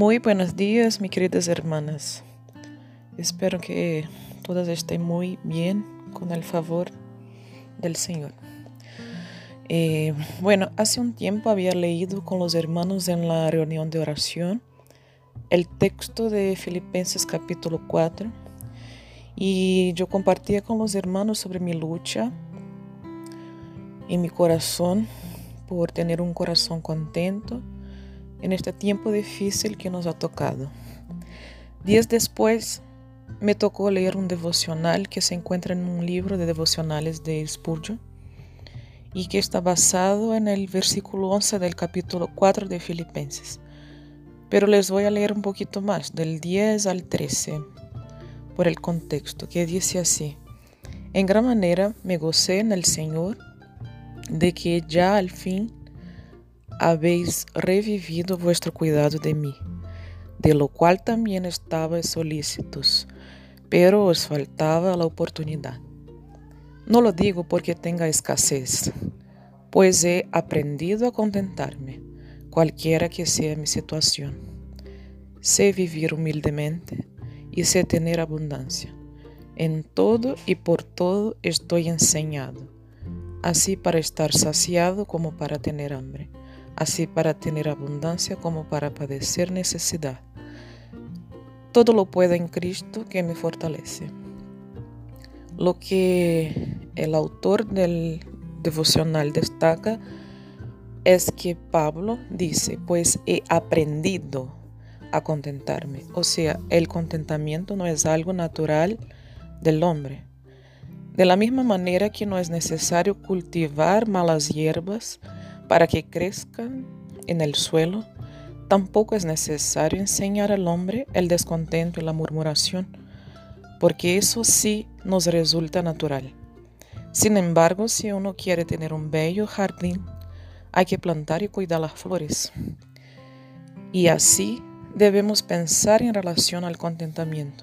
Muy buenos días, mis queridas hermanas. Espero que todas estén muy bien con el favor del Señor. Eh, bueno, hace un tiempo había leído con los hermanos en la reunión de oración el texto de Filipenses capítulo 4 y yo compartía con los hermanos sobre mi lucha en mi corazón por tener un corazón contento en este tiempo difícil que nos ha tocado. Días después me tocó leer un devocional que se encuentra en un libro de devocionales de Spurgeon y que está basado en el versículo 11 del capítulo 4 de Filipenses. Pero les voy a leer un poquito más, del 10 al 13, por el contexto, que dice así. En gran manera me gocé en el Señor de que ya al fin habéis revivido vuestro cuidado de mí, de lo cual también estabais solícitos, pero os faltaba la oportunidad. No lo digo porque tenga escasez, pues he aprendido a contentarme, cualquiera que sea mi situación. Sé vivir humildemente y sé tener abundancia. En todo y por todo estoy enseñado, así para estar saciado como para tener hambre así para tener abundancia como para padecer necesidad. Todo lo puedo en Cristo que me fortalece. Lo que el autor del devocional destaca es que Pablo dice, pues he aprendido a contentarme. O sea, el contentamiento no es algo natural del hombre. De la misma manera que no es necesario cultivar malas hierbas, para que crezcan en el suelo, tampoco es necesario enseñar al hombre el descontento y la murmuración, porque eso sí nos resulta natural. Sin embargo, si uno quiere tener un bello jardín, hay que plantar y cuidar las flores. Y así debemos pensar en relación al contentamiento.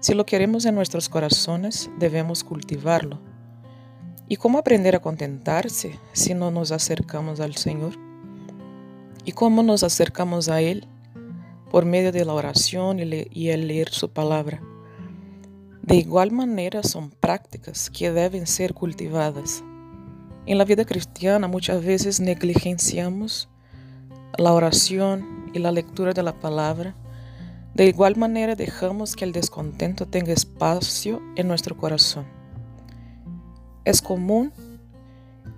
Si lo queremos en nuestros corazones, debemos cultivarlo ¿Y cómo aprender a contentarse si no nos acercamos al Señor? ¿Y cómo nos acercamos a Él? Por medio de la oración y el leer su palabra. De igual manera son prácticas que deben ser cultivadas. En la vida cristiana muchas veces negligenciamos la oración y la lectura de la palabra. De igual manera dejamos que el descontento tenga espacio en nuestro corazón. Es común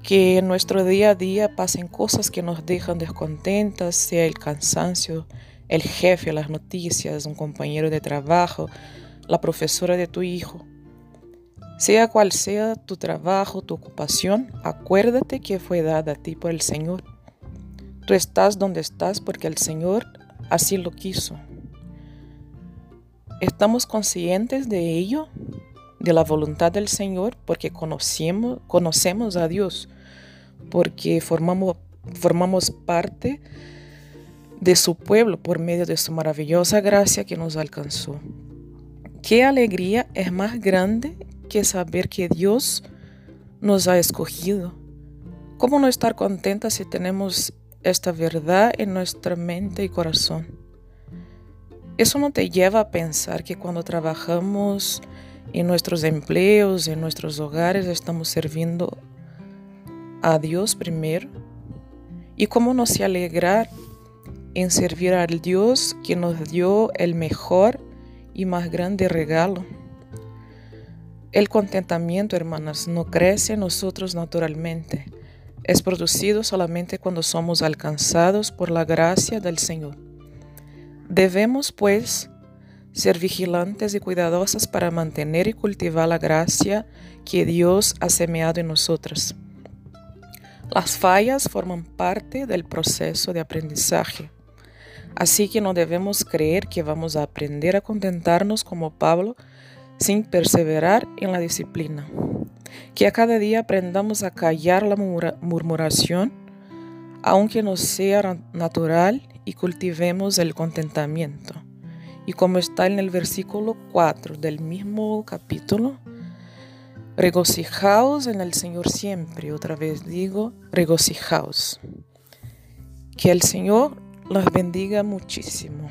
que en nuestro día a día pasen cosas que nos dejan descontentas, sea el cansancio, el jefe, las noticias, un compañero de trabajo, la profesora de tu hijo. Sea cual sea tu trabajo, tu ocupación, acuérdate que fue dada a ti por el Señor. Tú estás donde estás porque el Señor así lo quiso. ¿Estamos conscientes de ello? De la voluntad del Señor porque conocemos, conocemos a Dios, porque formamos, formamos parte de su pueblo por medio de su maravillosa gracia que nos alcanzó. ¿Qué alegría es más grande que saber que Dios nos ha escogido? ¿Cómo no estar contenta si tenemos esta verdad en nuestra mente y corazón? Eso no te lleva a pensar que cuando trabajamos en nuestros empleos, en nuestros hogares, estamos sirviendo a Dios primero. Y cómo no se alegrar en servir al Dios que nos dio el mejor y más grande regalo. El contentamiento, hermanas, no crece en nosotros naturalmente. Es producido solamente cuando somos alcanzados por la gracia del Señor. Debemos, pues, ser vigilantes y cuidadosas para mantener y cultivar la gracia que Dios ha semeado en nosotras. Las fallas forman parte del proceso de aprendizaje, así que no debemos creer que vamos a aprender a contentarnos como Pablo sin perseverar en la disciplina. Que a cada día aprendamos a callar la murmuración, aunque no sea natural, y cultivemos el contentamiento. Y como está en el versículo 4 del mismo capítulo, regocijaos en el Señor siempre. Otra vez digo, regocijaos. Que el Señor los bendiga muchísimo.